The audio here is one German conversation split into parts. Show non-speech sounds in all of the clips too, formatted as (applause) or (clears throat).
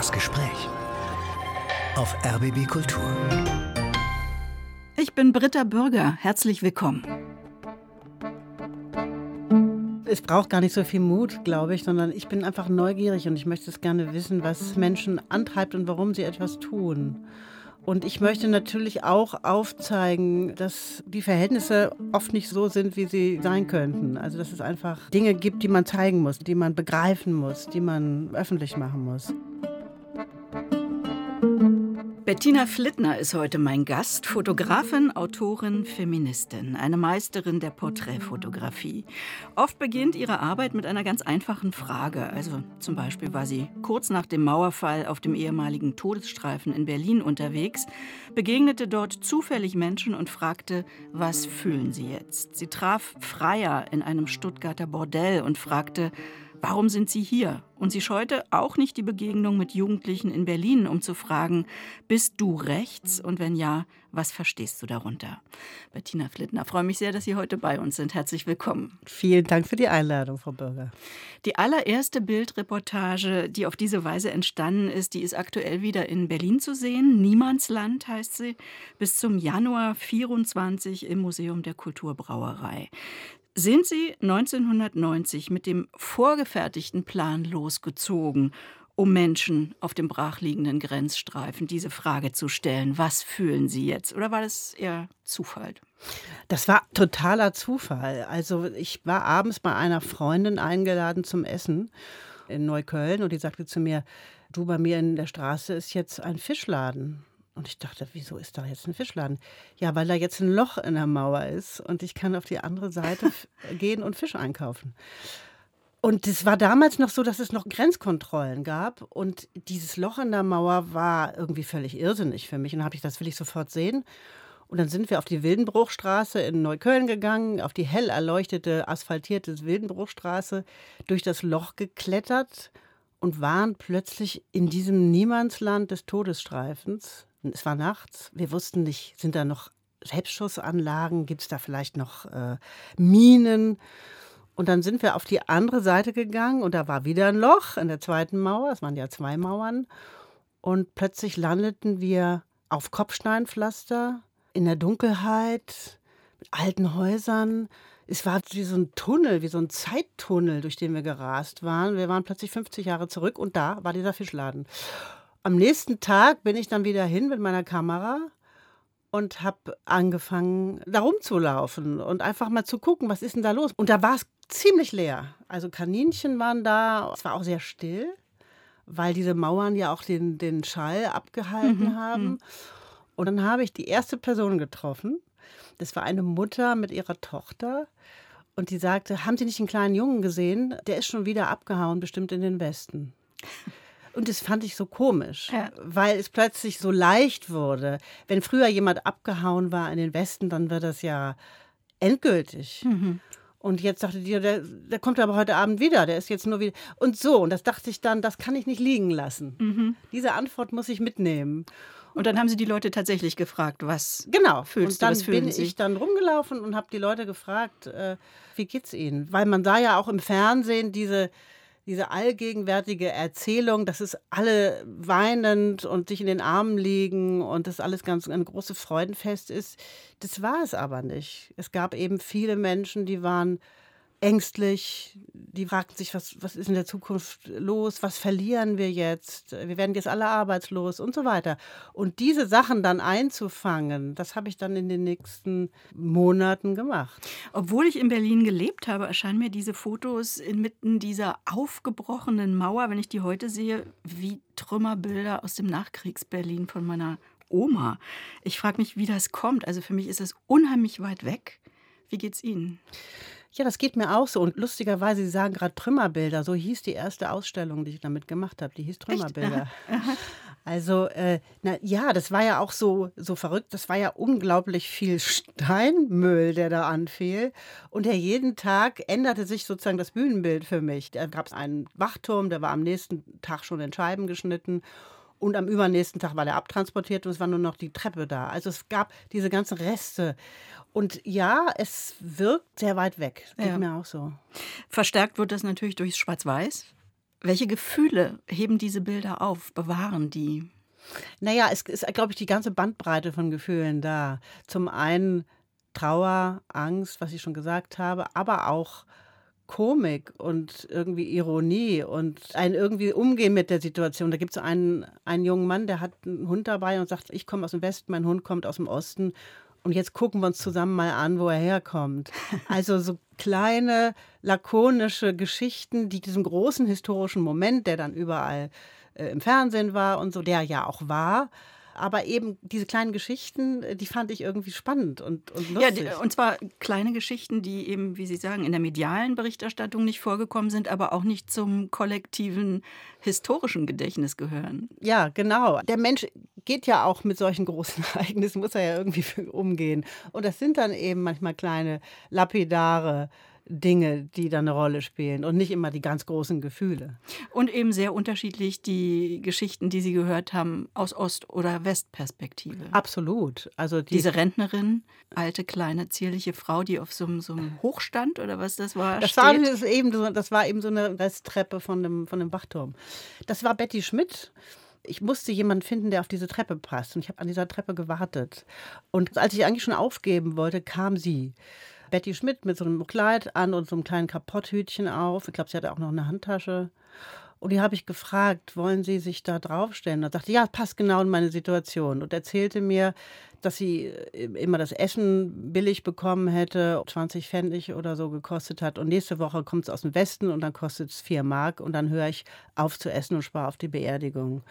Das Gespräch auf RBB Kultur. Ich bin Britta Bürger. Herzlich willkommen. Es braucht gar nicht so viel Mut, glaube ich, sondern ich bin einfach neugierig und ich möchte es gerne wissen, was Menschen antreibt und warum sie etwas tun. Und ich möchte natürlich auch aufzeigen, dass die Verhältnisse oft nicht so sind, wie sie sein könnten. Also dass es einfach Dinge gibt, die man zeigen muss, die man begreifen muss, die man öffentlich machen muss. Bettina Flittner ist heute mein Gast, Fotografin, Autorin, Feministin, eine Meisterin der Porträtfotografie. Oft beginnt ihre Arbeit mit einer ganz einfachen Frage. Also zum Beispiel war sie kurz nach dem Mauerfall auf dem ehemaligen Todesstreifen in Berlin unterwegs, begegnete dort zufällig Menschen und fragte, was fühlen sie jetzt? Sie traf Freier in einem Stuttgarter Bordell und fragte, Warum sind Sie hier? Und sie scheute auch nicht die Begegnung mit Jugendlichen in Berlin, um zu fragen, bist du rechts? Und wenn ja, was verstehst du darunter? Bettina Flittner, freue mich sehr, dass Sie heute bei uns sind. Herzlich willkommen. Vielen Dank für die Einladung, Frau Bürger. Die allererste Bildreportage, die auf diese Weise entstanden ist, die ist aktuell wieder in Berlin zu sehen. Niemandsland heißt sie, bis zum Januar 24 im Museum der Kulturbrauerei sind Sie 1990 mit dem vorgefertigten Plan losgezogen, um Menschen auf dem brachliegenden Grenzstreifen diese Frage zu stellen, was fühlen Sie jetzt? Oder war das eher Zufall? Das war totaler Zufall. Also ich war abends bei einer Freundin eingeladen zum Essen in Neukölln und die sagte zu mir, du, bei mir in der Straße ist jetzt ein Fischladen. Und ich dachte, wieso ist da jetzt ein Fischladen? Ja, weil da jetzt ein Loch in der Mauer ist und ich kann auf die andere Seite (laughs) gehen und Fisch einkaufen. Und es war damals noch so, dass es noch Grenzkontrollen gab. Und dieses Loch in der Mauer war irgendwie völlig irrsinnig für mich. Und dann habe ich, das will ich sofort sehen. Und dann sind wir auf die Wildenbruchstraße in Neukölln gegangen, auf die hell erleuchtete, asphaltierte Wildenbruchstraße, durch das Loch geklettert und waren plötzlich in diesem Niemandsland des Todesstreifens es war nachts. Wir wussten nicht, sind da noch Selbstschussanlagen? Gibt es da vielleicht noch äh, Minen? Und dann sind wir auf die andere Seite gegangen und da war wieder ein Loch in der zweiten Mauer. Es waren ja zwei Mauern. Und plötzlich landeten wir auf Kopfsteinpflaster in der Dunkelheit mit alten Häusern. Es war wie so ein Tunnel, wie so ein Zeittunnel, durch den wir gerast waren. Wir waren plötzlich 50 Jahre zurück und da war dieser Fischladen. Am nächsten Tag bin ich dann wieder hin mit meiner Kamera und habe angefangen, da rumzulaufen und einfach mal zu gucken, was ist denn da los. Und da war es ziemlich leer. Also Kaninchen waren da. Es war auch sehr still, weil diese Mauern ja auch den, den Schall abgehalten mhm. haben. Mhm. Und dann habe ich die erste Person getroffen. Das war eine Mutter mit ihrer Tochter. Und die sagte, haben Sie nicht einen kleinen Jungen gesehen? Der ist schon wieder abgehauen, bestimmt in den Westen. Und das fand ich so komisch, ja. weil es plötzlich so leicht wurde. Wenn früher jemand abgehauen war in den Westen, dann wird das ja endgültig. Mhm. Und jetzt dachte die, der, der kommt aber heute Abend wieder, der ist jetzt nur wieder. Und so, und das dachte ich dann, das kann ich nicht liegen lassen. Mhm. Diese Antwort muss ich mitnehmen. Und dann haben sie die Leute tatsächlich gefragt, was genau. fühlst und dann du, bin sie? ich dann rumgelaufen und habe die Leute gefragt, äh, wie geht's ihnen? Weil man sah ja auch im Fernsehen diese diese allgegenwärtige Erzählung, dass es alle weinend und sich in den Armen liegen und das alles ganz ein großes Freudenfest ist, das war es aber nicht. Es gab eben viele Menschen, die waren ängstlich. Die fragten sich, was, was ist in der Zukunft los? Was verlieren wir jetzt? Wir werden jetzt alle arbeitslos und so weiter. Und diese Sachen dann einzufangen, das habe ich dann in den nächsten Monaten gemacht. Obwohl ich in Berlin gelebt habe, erscheinen mir diese Fotos inmitten dieser aufgebrochenen Mauer, wenn ich die heute sehe, wie Trümmerbilder aus dem Nachkriegs-Berlin von meiner Oma. Ich frage mich, wie das kommt. Also für mich ist es unheimlich weit weg. Wie geht's Ihnen? Ja, das geht mir auch so. Und lustigerweise, Sie sagen gerade Trümmerbilder. So hieß die erste Ausstellung, die ich damit gemacht habe. Die hieß Trümmerbilder. Also, äh, na, ja, das war ja auch so, so verrückt. Das war ja unglaublich viel Steinmüll, der da anfiel. Und der jeden Tag änderte sich sozusagen das Bühnenbild für mich. Da gab es einen Wachturm, der war am nächsten Tag schon in Scheiben geschnitten. Und am übernächsten Tag war der abtransportiert und es war nur noch die Treppe da. Also es gab diese ganzen Reste. Und ja, es wirkt sehr weit weg. Geht ja. mir auch so. Verstärkt wird das natürlich durch Schwarz-Weiß. Welche Gefühle heben diese Bilder auf, bewahren die? Naja, es ist, glaube ich, die ganze Bandbreite von Gefühlen da. Zum einen Trauer, Angst, was ich schon gesagt habe, aber auch Komik und irgendwie Ironie und ein irgendwie Umgehen mit der Situation. Da gibt es einen, einen jungen Mann, der hat einen Hund dabei und sagt, ich komme aus dem Westen, mein Hund kommt aus dem Osten. Und jetzt gucken wir uns zusammen mal an, wo er herkommt. (laughs) Also so kleine, lakonische Geschichten, die diesen großen historischen Moment, der dann überall äh, im Fernsehen war und so, der ja auch war, aber eben diese kleinen Geschichten, äh, die fand ich irgendwie spannend und, und lustig. Ja, und zwar kleine Geschichten, die eben, wie Sie sagen, in der medialen Berichterstattung nicht vorgekommen sind, aber auch nicht zum kollektiven historischen Gedächtnis gehören. Ja, genau. Der Mensch geht ja auch mit solchen großen (laughs) Ereignissen, muss er ja irgendwie umgehen. Und das sind dann eben manchmal kleine lapidare Dinge, die da eine Rolle spielen und nicht immer die ganz großen Gefühle. Und eben sehr unterschiedlich die Geschichten, die Sie gehört haben, aus Ost- oder Westperspektive. Absolut. Also die Diese Rentnerin, alte, kleine, zierliche Frau, die auf so, einem, so einem Hochstand oder was das war, das steht. War, das, eben so, das war eben so eine Resttreppe von dem, von dem Wachturm. Das war Betty Schmidt ich musste jemanden finden, der auf diese Treppe passt. Und ich habe an dieser Treppe gewartet. Und als ich eigentlich schon aufgeben wollte, kam sie. Betty Schmidt mit so einem Kleid an und so einem kleinen Kapotthütchen auf. Ich glaube, sie hatte auch noch eine Handtasche. Und die habe ich gefragt, wollen Sie sich da draufstellen? Und sagte, ja, passt genau in meine Situation. Und erzählte mir, dass sie äh, immer das Essen billig bekommen hätte, 20 Pfennig oder so gekostet hat. Und nächste Woche kommt es aus dem Westen und dann kostet es 4 Mark. Und dann höre ich auf zu essen und spare auf die Beerdigung.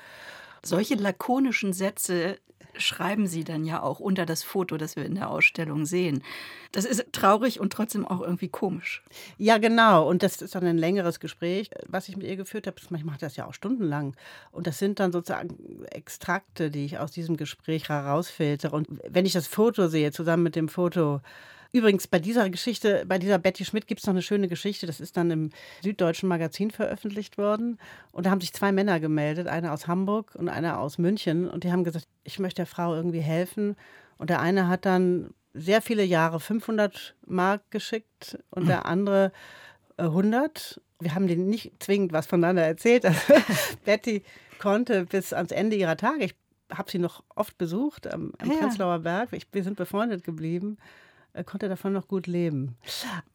Solche lakonischen Sätze schreiben Sie dann ja auch unter das Foto, das wir in der Ausstellung sehen. Das ist traurig und trotzdem auch irgendwie komisch. Ja, genau. Und das ist dann ein längeres Gespräch, was ich mit ihr geführt habe. Manchmal macht das ja auch stundenlang. Und das sind dann sozusagen Extrakte, die ich aus diesem Gespräch herausfiltere. Und wenn ich das Foto sehe, zusammen mit dem Foto, Übrigens, bei dieser Geschichte, bei dieser Betty Schmidt gibt es noch eine schöne Geschichte. Das ist dann im Süddeutschen Magazin veröffentlicht worden. Und da haben sich zwei Männer gemeldet, einer aus Hamburg und einer aus München. Und die haben gesagt, ich möchte der Frau irgendwie helfen. Und der eine hat dann sehr viele Jahre 500 Mark geschickt und der andere 100. Äh, Wir haben denen nicht zwingend was voneinander erzählt. Also (laughs) Betty konnte bis ans Ende ihrer Tage, ich habe sie noch oft besucht am, am ja. Prenzlauer Berg, ich, wir sind befreundet geblieben, konnte davon noch gut leben.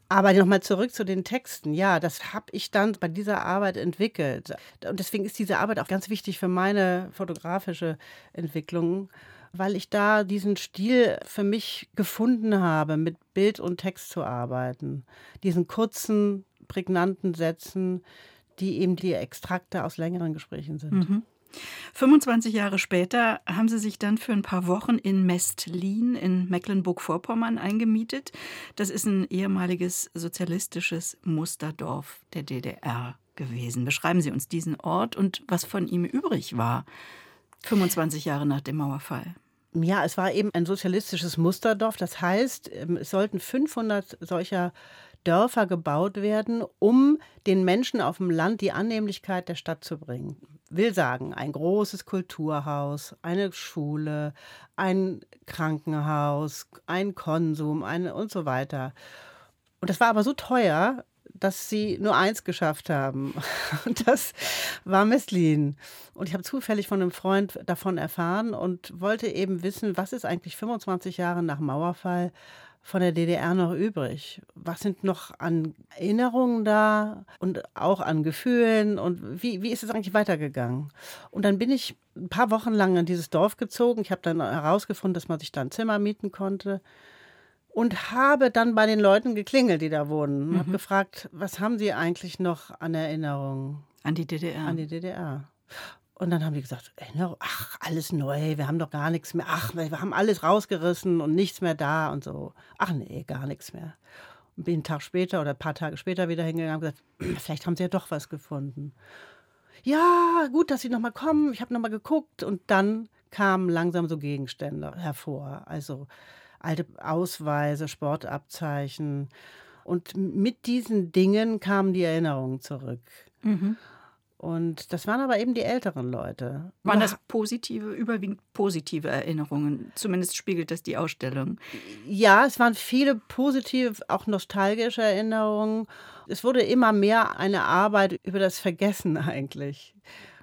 Aber nochmal zurück zu den Texten. Ja, das habe ich dann bei dieser Arbeit entwickelt. Und deswegen ist diese Arbeit auch ganz wichtig für meine fotografische Entwicklung, weil ich da diesen Stil für mich gefunden habe, mit Bild und Text zu arbeiten. Diesen kurzen, prägnanten Sätzen, die eben die Extrakte aus längeren Gesprächen sind. Mhm. 25 Jahre später haben sie sich dann für ein paar Wochen in Mestlin in Mecklenburg-Vorpommern eingemietet. Das ist ein ehemaliges sozialistisches Musterdorf der DDR gewesen. Beschreiben Sie uns diesen Ort und was von ihm übrig war, 25 Jahre nach dem Mauerfall. Ja, es war eben ein sozialistisches Musterdorf. Das heißt, ähm, es sollten 500 solcher Dörfer gebaut werden, um den Menschen auf dem Land die Annehmlichkeit der Stadt zu bringen. Will sagen, ein großes Kulturhaus, eine Schule, ein Krankenhaus, ein Konsum eine und so weiter. Und das war aber so teuer, dass sie nur eins geschafft haben. (laughs) Und das war Messlin. Und ich habe zufällig von einem Freund davon erfahren und wollte eben wissen, was ist eigentlich 25 Jahre nach Mauerfall von der DDR noch übrig? Was sind noch an Erinnerungen da und auch an Gefühlen und wie, wie ist es eigentlich weitergegangen? Und dann bin ich ein paar Wochen lang in dieses Dorf gezogen. Ich habe dann herausgefunden, dass man sich da ein Zimmer mieten konnte und habe dann bei den Leuten geklingelt, die da wohnen. Und mhm. habe gefragt, was haben sie eigentlich noch an Erinnerungen? An die DDR. An die DDR. Und dann haben die gesagt, ach, alles neu, wir haben doch gar nichts mehr. Ach, wir haben alles rausgerissen und nichts mehr da und so. Ach nee, gar nichts mehr. Und bin einen Tag später oder ein paar Tage später wieder hingegangen und gesagt, (clears throat) vielleicht haben sie ja doch was gefunden. Ja, gut, dass sie nochmal kommen. Ich habe nochmal geguckt und dann kamen langsam so Gegenstände hervor. Also alte Ausweise, Sportabzeichen. Und mit diesen Dingen kamen die Erinnerungen zurück. Mhm. Und das waren aber eben die älteren Leute. Waren das positive, überwiegend positive Erinnerungen? Zumindest spiegelt das die Ausstellung. Ja, es waren viele positive, auch nostalgische Erinnerungen. Es wurde immer mehr eine Arbeit über das Vergessen (laughs) eigentlich,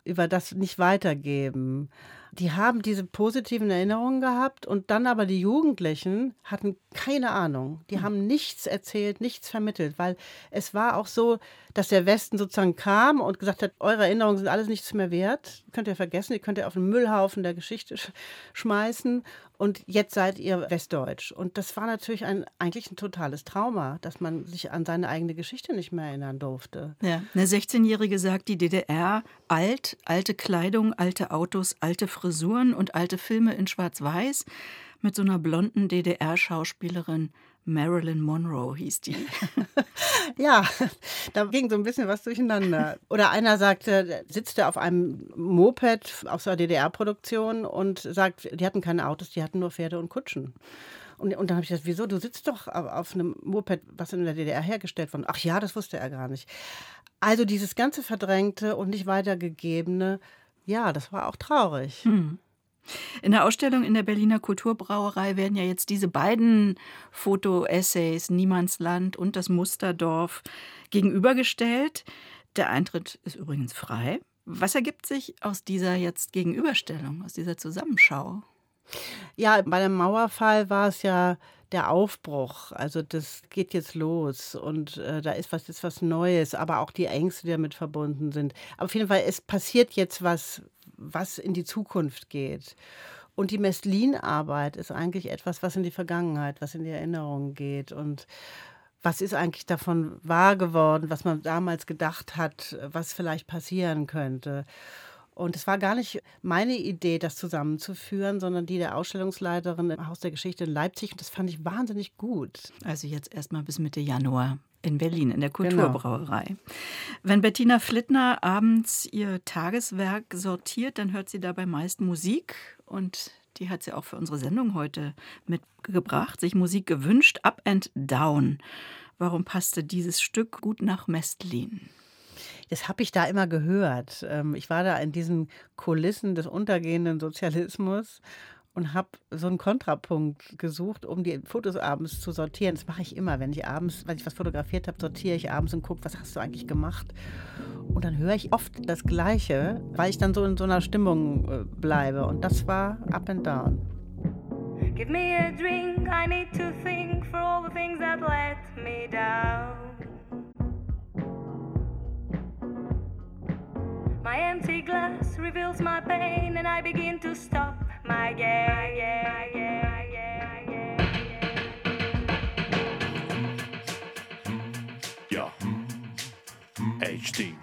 über das Nicht-Weitergeben die haben diese positiven Erinnerungen gehabt und dann aber die Jugendlichen hatten keine Ahnung. Die hm. haben nichts erzählt, nichts vermittelt, weil es war auch so, dass der Westen sozusagen kam und gesagt hat, eure Erinnerungen sind alles nichts mehr wert, könnt ihr vergessen, die könnt ihr auf den Müllhaufen der Geschichte schmeißen und jetzt seid ihr Westdeutsch. Und das war natürlich ein, eigentlich ein totales Trauma, dass man sich an seine eigene Geschichte nicht mehr erinnern durfte. Ja, eine 16-Jährige sagt, die DDR alt, alte Kleidung, alte Autos, alte Frisuren und alte Filme in Schwarz-Weiß mit so einer blonden DDR-Schauspielerin. Marilyn Monroe hieß die. (laughs) ja, da ging so ein bisschen was durcheinander. Oder einer sagte, sitzt er auf einem Moped aus der DDR-Produktion und sagt, die hatten keine Autos, die hatten nur Pferde und Kutschen. Und, und dann habe ich gesagt, wieso? Du sitzt doch auf einem Moped, was in der DDR hergestellt wurde. Ach ja, das wusste er gar nicht. Also dieses ganze Verdrängte und nicht weitergegebene, ja, das war auch traurig. Hm. In der Ausstellung in der Berliner Kulturbrauerei werden ja jetzt diese beiden Fotoessays Niemandsland und das Musterdorf gegenübergestellt. Der Eintritt ist übrigens frei. Was ergibt sich aus dieser jetzt Gegenüberstellung, aus dieser Zusammenschau? Ja, bei dem Mauerfall war es ja der Aufbruch. Also das geht jetzt los und äh, da ist was ist was Neues, aber auch die Ängste, die damit verbunden sind. Aber auf jeden Fall, es passiert jetzt was, was in die Zukunft geht. Und die Mestlin-Arbeit ist eigentlich etwas, was in die Vergangenheit, was in die Erinnerung geht. Und was ist eigentlich davon wahr geworden, was man damals gedacht hat, was vielleicht passieren könnte. Und es war gar nicht meine Idee, das zusammenzuführen, sondern die der Ausstellungsleiterin im Haus der Geschichte in Leipzig. Und das fand ich wahnsinnig gut. Also jetzt erstmal bis Mitte Januar in Berlin, in der genau. Kulturbrauerei. Genau. Wenn Bettina Flittner abends ihr Tageswerk sortiert, dann hört sie dabei meist Musik und die hat sie auch für unsere Sendung heute mitgebracht, sich Musik gewünscht, Up and Down. Warum passte dieses Stück gut nach Mestlin? Das habe ich da immer gehört. Ähm, ich war da in diesen Kulissen des untergehenden Sozialismus und habe so einen Kontrapunkt gesucht, um die Fotos abends zu sortieren. Das mache ich immer, wenn ich abends, weil ich was fotografiert habe, sortiere ich abends und gucke, was hast du eigentlich gemacht. Und dann höre ich oft das Gleiche, weil ich dann so in so einer Stimmung äh, bleibe. Und das war Up and Down. Give me a drink, I need to think for all the things that let me down. My empty glass reveals my pain and I begin to stop my game. Yeah, yeah, yeah, yeah, HD.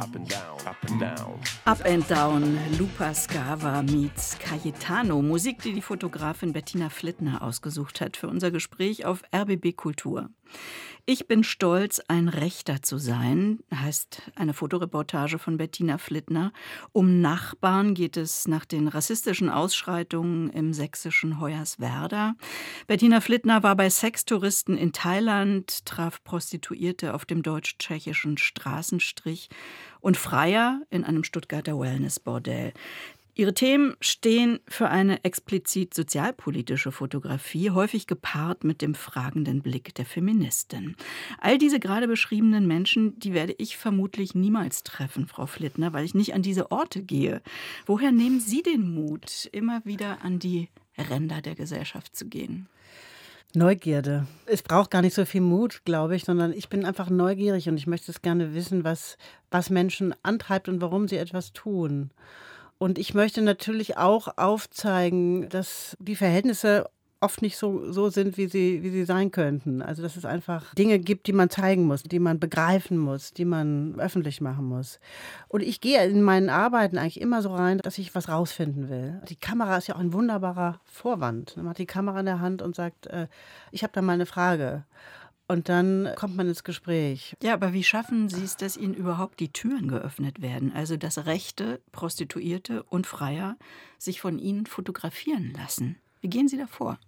Up and down, up and down. Up and down, Lupa Scava meets Cayetano. Musik, die die Fotografin Bettina Flittner ausgesucht hat für unser Gespräch auf RBB Kultur. Ich bin stolz, ein Rechter zu sein, heißt eine Fotoreportage von Bettina Flittner. Um Nachbarn geht es nach den rassistischen Ausschreitungen im sächsischen Hoyerswerda. Bettina Flittner war bei Sextouristen in Thailand, traf Prostituierte auf dem deutsch-tschechischen Straßenstrich und Freier in einem Stuttgarter Wellnessbordell. Ihre Themen stehen für eine explizit sozialpolitische Fotografie, häufig gepaart mit dem fragenden Blick der Feministin. All diese gerade beschriebenen Menschen, die werde ich vermutlich niemals treffen, Frau Flittner, weil ich nicht an diese Orte gehe. Woher nehmen Sie den Mut, immer wieder an die Ränder der Gesellschaft zu gehen? Neugierde. Es braucht gar nicht so viel Mut, glaube ich, sondern ich bin einfach neugierig und ich möchte es gerne wissen, was, was Menschen antreibt und warum sie etwas tun. Und ich möchte natürlich auch aufzeigen, dass die Verhältnisse oft nicht so, so sind, wie sie, wie sie sein könnten. Also dass es einfach Dinge gibt, die man zeigen muss, die man begreifen muss, die man öffentlich machen muss. Und ich gehe in meinen Arbeiten eigentlich immer so rein, dass ich was rausfinden will. Die Kamera ist ja auch ein wunderbarer Vorwand. Man hat die Kamera in der Hand und sagt, äh, ich habe da mal eine Frage. Und dann kommt man ins Gespräch. Ja, aber wie schaffen Sie es, dass Ihnen überhaupt die Türen geöffnet werden? Also, dass Rechte, Prostituierte und Freier sich von Ihnen fotografieren lassen. Wie gehen Sie davor?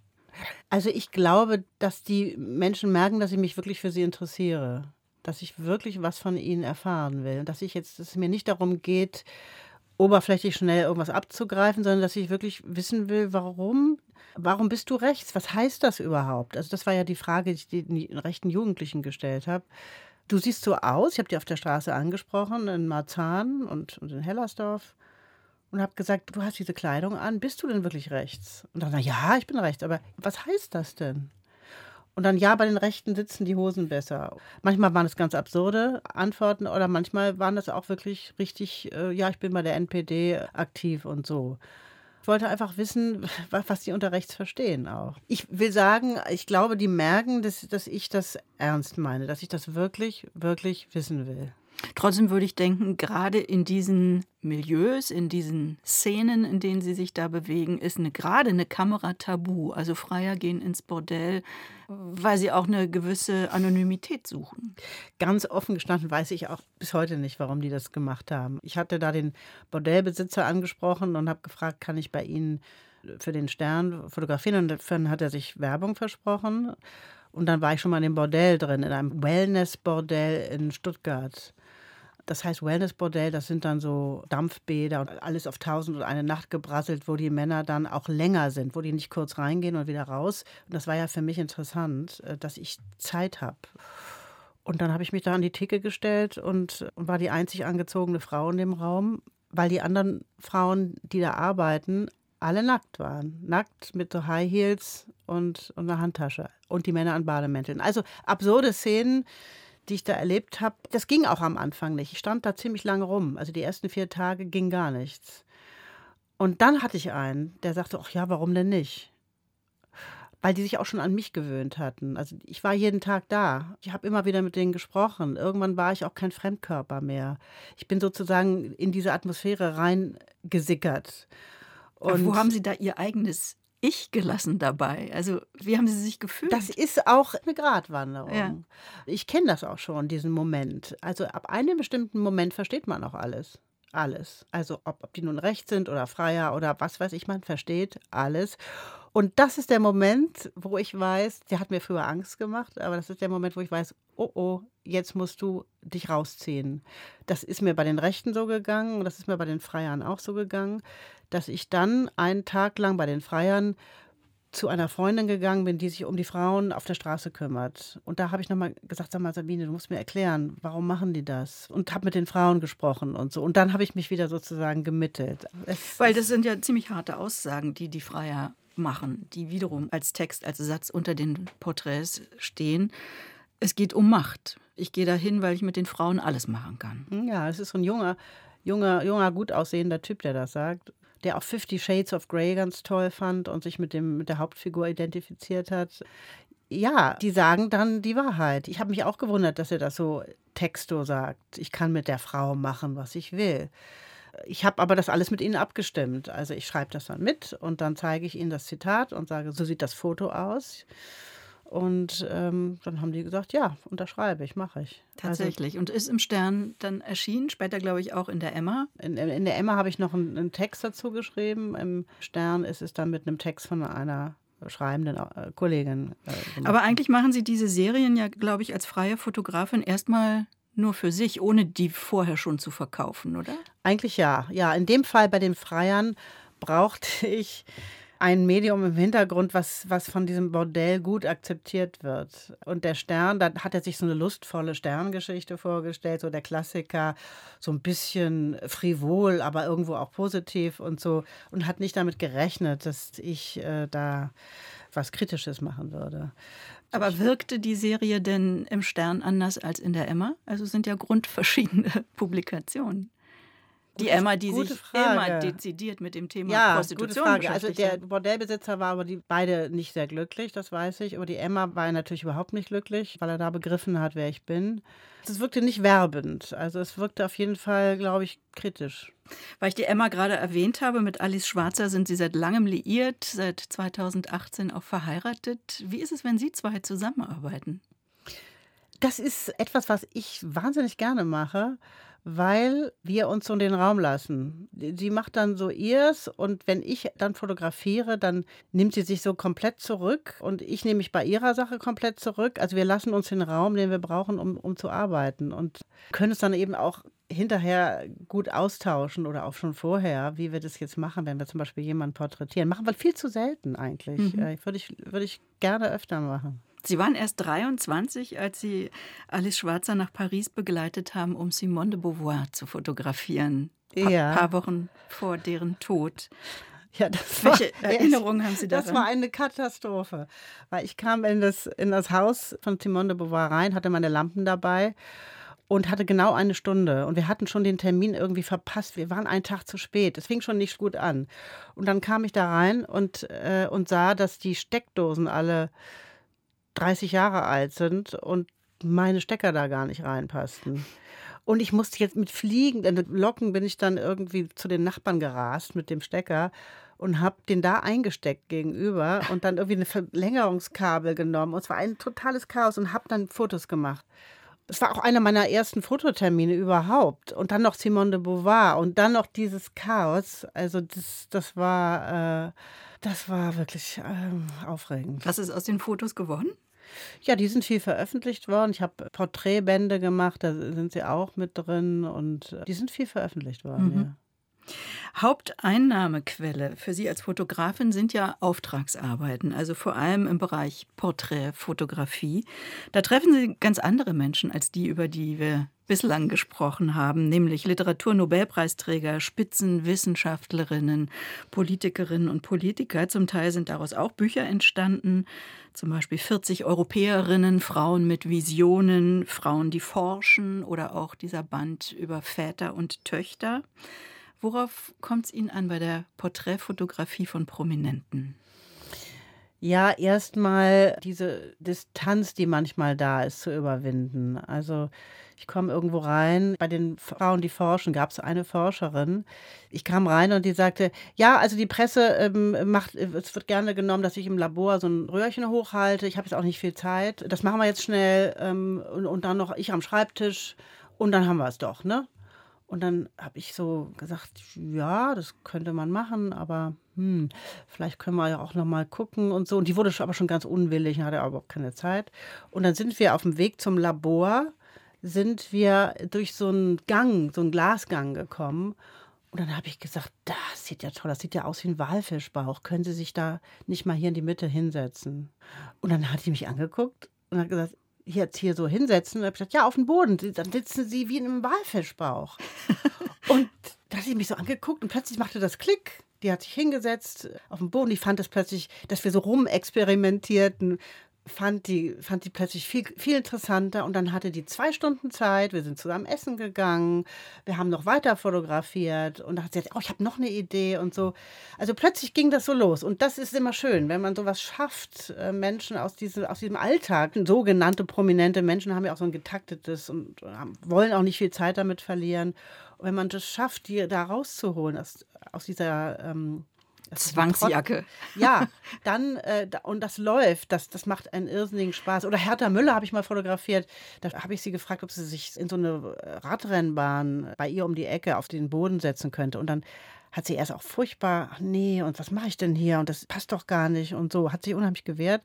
Also, ich glaube, dass die Menschen merken, dass ich mich wirklich für sie interessiere. dass ich wirklich was von ihnen erfahren will. Dass ich jetzt, dass es mir nicht darum geht, oberflächlich schnell irgendwas abzugreifen, sondern dass ich wirklich wissen will, warum, warum bist du rechts? Was heißt das überhaupt? Also das war ja die Frage, die ich den rechten Jugendlichen gestellt habe. Du siehst so aus, ich habe dir auf der Straße angesprochen, in Marzahn und, und in Hellersdorf und habe gesagt, du hast diese Kleidung an, bist du denn wirklich rechts? Und dann, na ja, ich bin rechts, aber was heißt das denn? Und dann, ja, bei den Rechten sitzen die Hosen besser. Manchmal waren es ganz absurde Antworten oder manchmal waren das auch wirklich richtig, äh, ja, ich bin bei der NPD aktiv und so. Ich wollte einfach wissen, (laughs) was die unter rechts verstehen auch. Ich will sagen, ich glaube, die merken, dass, dass ich das ernst meine, dass ich das wirklich, wirklich wissen will. Trotzdem würde ich denken, gerade in diesen Milieus, in diesen Szenen, in denen sie sich da bewegen, ist eine, gerade eine Kamera tabu. Also Freier gehen ins Bordell, weil sie auch eine gewisse Anonymität suchen. Ganz offen gestanden weiß ich auch bis heute nicht, warum die das gemacht haben. Ich hatte da den Bordellbesitzer angesprochen und habe gefragt, kann ich bei Ihnen für den Stern fotografieren? Und dann hat er sich Werbung versprochen. Und dann war ich schon mal in dem Bordell drin, in einem Wellness-Bordell in Stuttgart. Das heißt Wellnessbordell, das sind dann so Dampfbäder und alles auf tausend und eine Nacht gebrasselt, wo die Männer dann auch länger sind, wo die nicht kurz reingehen und wieder raus. Und das war ja für mich interessant, äh, dass ich Zeit habe. Und dann habe ich mich da an die Theke gestellt und, und war die einzig angezogene Frau in dem Raum, weil die anderen Frauen, die da arbeiten, alle nackt waren. Nackt mit so High Heels und, und einer Handtasche. Und die Männer an Bademänteln. Also absurde Szenen, die ich da erlebt habe, das ging auch am Anfang nicht. Ich stand da ziemlich lange rum. Also die ersten vier Tage ging gar nichts. Und dann hatte ich einen, der sagte, ach ja, warum denn nicht? Weil die sich auch schon an mich gewöhnt hatten. Also ich war jeden Tag da. Ich habe immer wieder mit denen gesprochen. Irgendwann war ich auch kein Fremdkörper mehr. Ich bin sozusagen in diese Atmosphäre reingesickert. Und wo haben Sie da Ihr eigenes ich gelassen dabei? Also, wie haben Sie sich gefühlt? Das ist auch eine Gratwanderung. Ja. Ich kenne das auch schon, diesen Moment. Also, ab einem bestimmten Moment versteht man auch alles. Alles. Also, ob, ob die nun recht sind oder freier oder was weiß ich, man versteht alles. Und das ist der Moment, wo ich weiß, der hat mir früher Angst gemacht, aber das ist der Moment, wo ich weiß, oh oh, jetzt musst du dich rausziehen. Das ist mir bei den Rechten so gegangen und das ist mir bei den Freiern auch so gegangen, dass ich dann einen Tag lang bei den Freiern zu einer Freundin gegangen bin, die sich um die Frauen auf der Straße kümmert. Und da habe ich nochmal gesagt, sag mal Sabine, du musst mir erklären, warum machen die das? Und habe mit den Frauen gesprochen und so. Und dann habe ich mich wieder sozusagen gemittelt. Es, Weil das sind ja ziemlich harte Aussagen, die die Freier machen, die wiederum als Text, als Satz unter den Porträts stehen. Es geht um Macht. Ich gehe dahin, weil ich mit den Frauen alles machen kann. Ja, es ist so ein junger, junger, junger, gut aussehender Typ, der das sagt, der auch Fifty Shades of Grey ganz toll fand und sich mit, dem, mit der Hauptfigur identifiziert hat. Ja, die sagen dann die Wahrheit. Ich habe mich auch gewundert, dass er das so texto sagt. Ich kann mit der Frau machen, was ich will. Ich habe aber das alles mit ihnen abgestimmt. Also ich schreibe das dann mit und dann zeige ich ihnen das Zitat und sage, so sieht das Foto aus. Und ähm, dann haben die gesagt, ja, unterschreibe ich, mache ich. Also Tatsächlich. Also, und ist im Stern dann erschienen, später glaube ich auch in der Emma. In, in der Emma habe ich noch einen, einen, Text dazu geschrieben. Im Stern ist es dann mit einem Text von einer schreibenden äh, Kollegin. Äh, Aber eigentlich machen Sie diese Serien ja, glaube ich, als freie Fotografin erstmal nur für sich, ohne die vorher schon zu verkaufen, oder? Eigentlich ja. Ja, in dem Fall bei den Freiern brauchte ich ein Medium im Hintergrund, was, was von diesem Bordell gut akzeptiert wird. Und der Stern, da hat er sich so eine lustvolle Sterngeschichte vorgestellt, so der Klassiker, so ein bisschen frivol, aber irgendwo auch positiv und so. Und hat nicht damit gerechnet, dass ich äh, da was Kritisches machen würde. Aber wirkte die Serie denn im Stern anders als in der Emma? Also sind ja grundverschiedene (laughs) Publikationen. Die Emma, die sich Frage. immer dezidiert mit dem Thema ja, Prostitution gute Frage. Also der Bordellbesitzer war aber die beide nicht sehr glücklich, das weiß ich. Aber die Emma war natürlich überhaupt nicht glücklich, weil er da begriffen hat, wer ich bin. Es wirkte nicht werbend. Also es wirkte auf jeden Fall, glaube ich, kritisch. Weil ich die Emma gerade erwähnt habe, mit Alice Schwarzer sind Sie seit langem liiert, seit 2018 auch verheiratet. Wie ist es, wenn Sie zwei zusammenarbeiten? Das ist etwas, was ich wahnsinnig gerne mache weil wir uns so in den Raum lassen. Sie macht dann so ihrs und wenn ich dann fotografiere, dann nimmt sie sich so komplett zurück und ich nehme mich bei ihrer Sache komplett zurück. Also wir lassen uns den Raum, den wir brauchen, um, um zu arbeiten und können es dann eben auch hinterher gut austauschen oder auch schon vorher, wie wir das jetzt machen, wenn wir zum Beispiel jemanden porträtieren. Machen wir viel zu selten eigentlich. Mhm. Äh, würde, ich, würde ich gerne öfter machen. Sie waren erst 23, als Sie Alice Schwarzer nach Paris begleitet haben, um Simone de Beauvoir zu fotografieren. Ein ja. paar Wochen vor deren Tod. Ja, das Welche war, Erinnerungen haben Sie daran? Das war eine Katastrophe. Weil ich kam in das, in das Haus von Simone de Beauvoir rein, hatte meine Lampen dabei und hatte genau eine Stunde. Und wir hatten schon den Termin irgendwie verpasst. Wir waren einen Tag zu spät. Es fing schon nicht gut an. Und dann kam ich da rein und, äh, und sah, dass die Steckdosen alle 30 Jahre alt sind und meine Stecker da gar nicht reinpassten. Und ich musste jetzt mit fliegenden Locken bin ich dann irgendwie zu den Nachbarn gerast mit dem Stecker und habe den da eingesteckt gegenüber und dann irgendwie eine Verlängerungskabel genommen. Und es war ein totales Chaos und habe dann Fotos gemacht. Es war auch einer meiner ersten Fototermine überhaupt. Und dann noch Simone de Beauvoir und dann noch dieses Chaos. Also das, das war, äh, das war wirklich äh, aufregend. Was ist aus den Fotos geworden? Ja, die sind viel veröffentlicht worden. Ich habe Porträtbände gemacht, da sind sie auch mit drin und äh, die sind viel veröffentlicht worden. Mhm. Ja. Haupteinnahmequelle für Sie als Fotografin sind ja Auftragsarbeiten, also vor allem im Bereich Porträtfotografie. Da treffen Sie ganz andere Menschen als die, über die wir bislang gesprochen haben, nämlich Literaturnobelpreisträger, Spitzenwissenschaftlerinnen, Politikerinnen und Politiker. Zum Teil sind daraus auch Bücher entstanden, zum Beispiel 40 Europäerinnen, Frauen mit Visionen, Frauen, die forschen oder auch dieser Band über Väter und Töchter. Worauf kommt es Ihnen an bei der Porträtfotografie von Prominenten? Ja, erstmal diese Distanz, die manchmal da ist, zu überwinden. Also ich komme irgendwo rein, bei den Frauen, die forschen, gab es eine Forscherin. Ich kam rein und die sagte, ja, also die Presse ähm, macht, es wird gerne genommen, dass ich im Labor so ein Röhrchen hochhalte. Ich habe jetzt auch nicht viel Zeit. Das machen wir jetzt schnell ähm, und, und dann noch ich am Schreibtisch und dann haben wir es doch, ne? Und dann habe ich so gesagt, ja, das könnte man machen, aber hm, vielleicht können wir ja auch noch mal gucken und so. Und die wurde aber schon ganz unwillig, hatte aber auch keine Zeit. Und dann sind wir auf dem Weg zum Labor, sind wir durch so einen Gang, so einen Glasgang gekommen. Und dann habe ich gesagt, das sieht ja toll, das sieht ja aus wie ein Walfischbauch. Können Sie sich da nicht mal hier in die Mitte hinsetzen? Und dann hat sie mich angeguckt und hat gesagt, jetzt hier so hinsetzen. Und habe ich gesagt, ja, auf dem Boden. Dann sitzen sie wie in einem Walfischbauch. (laughs) und da hat sie mich so angeguckt und plötzlich machte das Klick. Die hat sich hingesetzt auf dem Boden. Ich fand das plötzlich, dass wir so rumexperimentierten fand die, fand die plötzlich viel, viel interessanter und dann hatte die zwei Stunden Zeit, wir sind zusammen essen gegangen, wir haben noch weiter fotografiert und dann hat sie gesagt, oh, ich habe noch eine Idee und so. Also plötzlich ging das so los und das ist immer schön, wenn man sowas schafft, äh, Menschen aus, diese, aus diesem Alltag, sogenannte prominente Menschen haben ja auch so ein getaktetes und haben, wollen auch nicht viel Zeit damit verlieren. Und wenn man das schafft, die da rauszuholen aus, aus dieser ähm, Zwangsjacke. (laughs) Ja, dann, äh, und das läuft, das, das macht einen irrsinnigen Spaß. Oder Hertha Müller habe ich mal fotografiert. Da habe ich sie gefragt, ob sie sich in so eine Radrennbahn bei ihr um die Ecke auf den Boden setzen könnte. Und dann hat sie erst auch furchtbar, ach nee, und was mache ich denn hier? Und das passt doch gar nicht und so. Hat sie unheimlich gewehrt.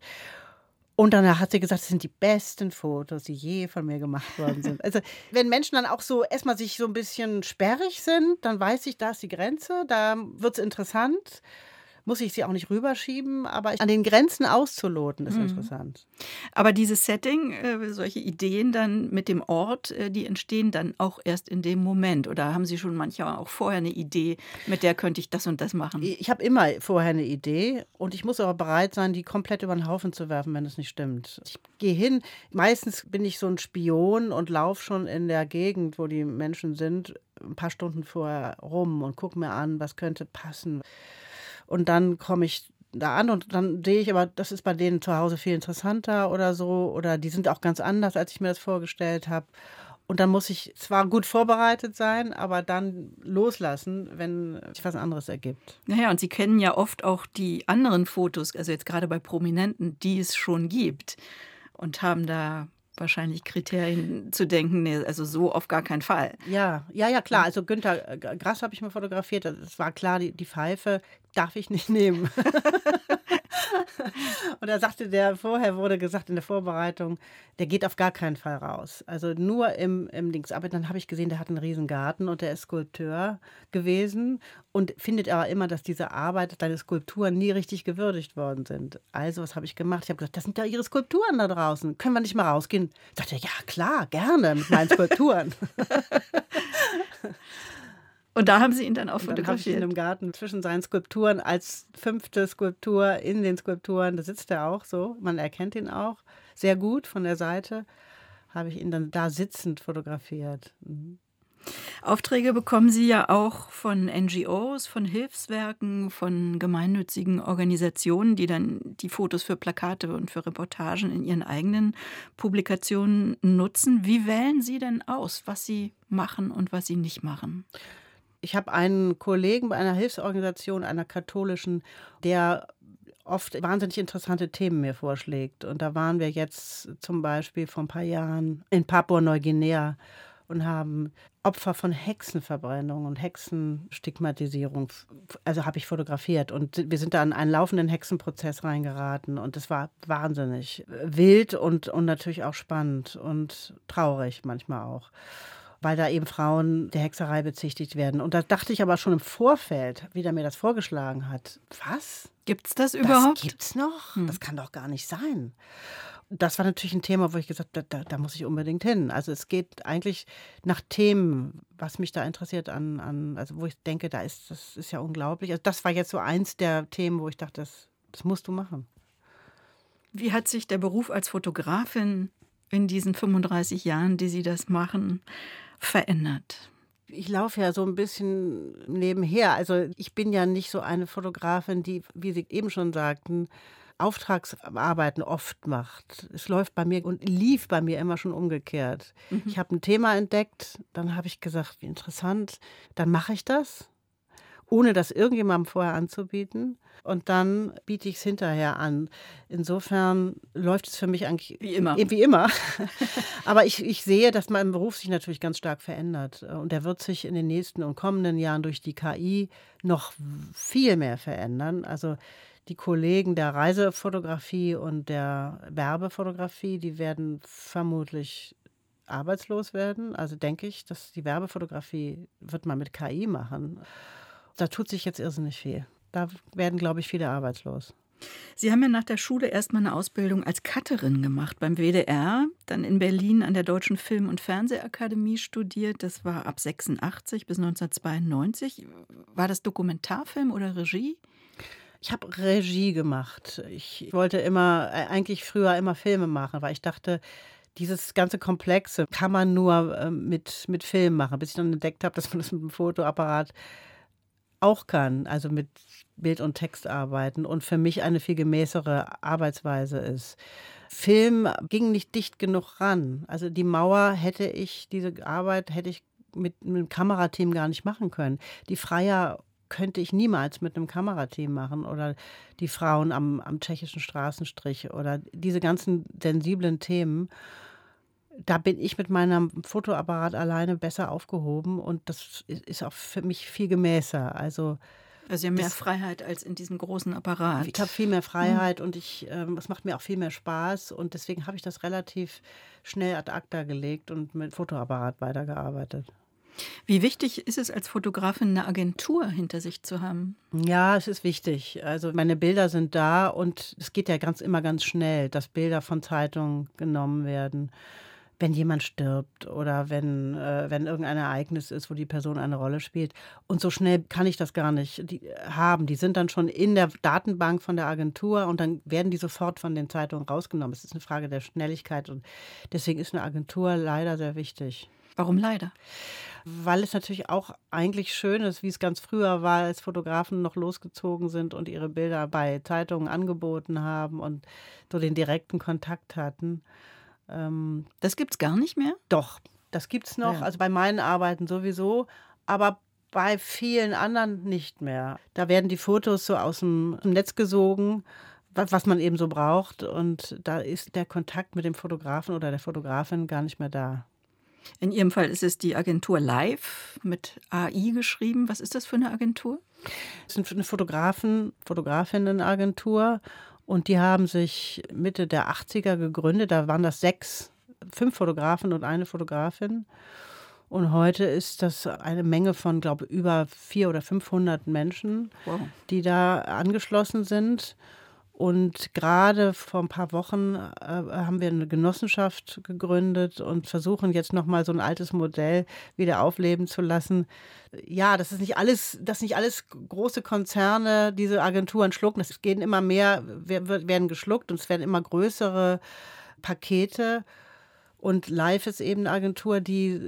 Und danach hat sie gesagt, das sind die besten Fotos, die je von mir gemacht worden sind. Also, wenn Menschen dann auch so erstmal sich so ein bisschen sperrig sind, dann weiß ich, da ist die Grenze, da wird es interessant muss ich sie auch nicht rüberschieben, aber an den Grenzen auszuloten ist mhm. interessant. Aber dieses Setting, äh, solche Ideen dann mit dem Ort, äh, die entstehen dann auch erst in dem Moment. Oder haben Sie schon manchmal auch vorher eine Idee, mit der könnte ich das und das machen? Ich habe immer vorher eine Idee und ich muss aber bereit sein, die komplett über den Haufen zu werfen, wenn es nicht stimmt. Ich gehe hin, meistens bin ich so ein Spion und laufe schon in der Gegend, wo die Menschen sind, ein paar Stunden vorher rum und gucke mir an, was könnte passen. Und dann komme ich da an und dann sehe ich aber, das ist bei denen zu Hause viel interessanter oder so. Oder die sind auch ganz anders, als ich mir das vorgestellt habe. Und dann muss ich zwar gut vorbereitet sein, aber dann loslassen, wenn sich was anderes ergibt. Naja, und Sie kennen ja oft auch die anderen Fotos, also jetzt gerade bei Prominenten, die es schon gibt und haben da wahrscheinlich Kriterien zu denken, nee, also so auf gar keinen Fall. Ja, ja, ja, klar. Also Günter Grass habe ich mal fotografiert. Es war klar, die, die Pfeife darf ich nicht nehmen. (laughs) und da sagte der, vorher wurde gesagt in der Vorbereitung, der geht auf gar keinen Fall raus. Also nur im, im Dings. Aber dann habe ich gesehen, der hat einen riesen Garten und der ist Skulpteur gewesen und findet aber immer, dass diese Arbeit, seine Skulpturen nie richtig gewürdigt worden sind. Also was habe ich gemacht? Ich habe gesagt, das sind ja ihre Skulpturen da draußen. Können wir nicht mal rausgehen? Sagt er, ja klar, gerne mit meinen Skulpturen. (laughs) Und da haben Sie ihn dann auch Und dann ich fotografiert. ihn im Garten zwischen seinen Skulpturen als fünfte Skulptur in den Skulpturen, da sitzt er auch so, man erkennt ihn auch sehr gut von der Seite, habe ich ihn dann da sitzend fotografiert. Mhm. Aufträge bekommen Sie ja auch von NGOs, von Hilfswerken, von gemeinnützigen Organisationen, die dann die Fotos für Plakate und für Reportagen in ihren eigenen Publikationen nutzen. Wie wählen Sie denn aus, was Sie machen und was Sie nicht machen? Ich habe einen Kollegen bei einer Hilfsorganisation, einer katholischen, der oft wahnsinnig interessante Themen mir vorschlägt. Und da waren wir jetzt zum Beispiel vor ein paar Jahren in Papua-Neuguinea und haben Opfer von Hexenverbrennung und Hexenstigmatisierung, also habe ich fotografiert. Und wir sind da in einen laufenden Hexenprozess reingeraten. Und es war wahnsinnig wild und, und natürlich auch spannend und traurig manchmal auch weil da eben Frauen der Hexerei bezichtigt werden. Und da dachte ich aber schon im Vorfeld, wie der mir das vorgeschlagen hat, was? Gibt es das überhaupt? Das gibt's noch? Hm. Das kann doch gar nicht sein. Das war natürlich ein Thema, wo ich gesagt habe, da, da, da muss ich unbedingt hin. Also es geht eigentlich nach Themen, was mich da interessiert, an, an also wo ich denke, da ist, das ist ja unglaublich. Also das war jetzt so eins der Themen, wo ich dachte, das, das musst du machen. Wie hat sich der Beruf als Fotografin in diesen 35 Jahren, die Sie das machen, verändert? Ich laufe ja so ein bisschen nebenher. Also ich bin ja nicht so eine Fotografin, die, wie Sie eben schon sagten, Auftragsarbeiten oft macht. Es läuft bei mir und lief bei mir immer schon umgekehrt. Mhm. Ich habe ein Thema entdeckt, dann habe ich gesagt, wie interessant, dann mache ich das, ohne das irgendjemandem vorher anzubieten. Und dann biete ich es hinterher an. Insofern läuft es für mich eigentlich wie immer. Wie immer. (laughs) Aber ich, ich sehe, dass mein Beruf sich natürlich ganz stark verändert. Und der wird sich in den nächsten und kommenden Jahren durch die KI noch viel mehr verändern. Also die Kollegen der Reisefotografie und der Werbefotografie, die werden vermutlich arbeitslos werden. Also denke ich, dass die Werbefotografie wird man mit KI machen. Da tut sich jetzt irrsinnig viel. Da werden, glaube ich, viele arbeitslos. Sie haben ja nach der Schule erstmal eine Ausbildung als Cutterin gemacht beim WDR, dann in Berlin an der Deutschen Film- und Fernsehakademie studiert. Das war ab 86 bis 1992. War das Dokumentarfilm oder Regie? Ich habe Regie gemacht. Ich wollte immer, eigentlich früher immer Filme machen, weil ich dachte, dieses ganze Komplexe kann man nur äh, mit, mit Film machen, bis ich dann entdeckt habe, dass man das mit einem Fotoapparat auch kann, also mit Bild und Text arbeiten und für mich eine viel gemäßere Arbeitsweise ist. Film ging nicht dicht genug ran. Also die Mauer hätte ich, diese Arbeit hätte ich mit, einem Kamerateam gar nicht machen können. Die Freier könnte ich niemals mit einem Kamerateam machen oder die Frauen am, am tschechischen Straßenstrich oder diese ganzen sensiblen Themen da bin ich mit meinem Fotoapparat alleine besser aufgehoben und das ist auch für mich viel gemäßer. Also, also Sie haben mehr Freiheit als in diesem großen Apparat. Ich habe viel mehr Freiheit mhm. und ich, ähm, es macht mir auch viel mehr Spaß und deswegen habe ich das relativ schnell ad acta gelegt und mit Fotoapparat weitergearbeitet. Wie wichtig ist es als Fotografin, eine Agentur hinter sich zu haben? Ja, es ist wichtig. Also meine Bilder sind da und es geht ja ganz immer ganz schnell, dass Bilder von Zeitungen genommen werden wenn jemand stirbt oder wenn, äh, wenn irgendein Ereignis ist, wo die Person eine Rolle spielt. Und so schnell kann ich das gar nicht die, haben. Die sind dann schon in der Datenbank von der Agentur und dann werden die sofort von den Zeitungen rausgenommen. Es ist eine Frage der Schnelligkeit und deswegen ist eine Agentur leider sehr wichtig. Warum leider? Weil es natürlich auch eigentlich schön ist, wie es ganz früher war, als Fotografen noch losgezogen sind und ihre Bilder bei Zeitungen angeboten haben und so den direkten Kontakt hatten. Ähm, das gibt es gar nicht mehr? Doch, das gibt es noch. Ja. Also bei meinen Arbeiten sowieso. Aber bei vielen anderen nicht mehr. Da werden die Fotos so aus dem Netz gesogen was, man eben so braucht. Und da ist der Kontakt mit dem Fotografen oder der Fotografin gar nicht mehr da. In Ihrem Fall ist es die Agentur Live mit AI geschrieben. Was ist das für eine Agentur? Es ist eine Fotografen, Fotografinnenagentur und die haben sich Mitte der 80er gegründet. Da waren das sechs, fünf Fotografen und eine Fotografin. Und heute ist das eine Menge von, glaube ich, über 400 oder 500 Menschen, wow. die da angeschlossen sind. Und gerade vor ein paar Wochen äh, haben wir eine Genossenschaft gegründet und versuchen jetzt nochmal so ein altes Modell wieder aufleben zu lassen. Ja, das ist nicht alles, dass nicht alles große Konzerne diese Agenturen schlucken. Es gehen immer mehr, werden geschluckt und es werden immer größere Pakete. Und Live ist eben eine Agentur, die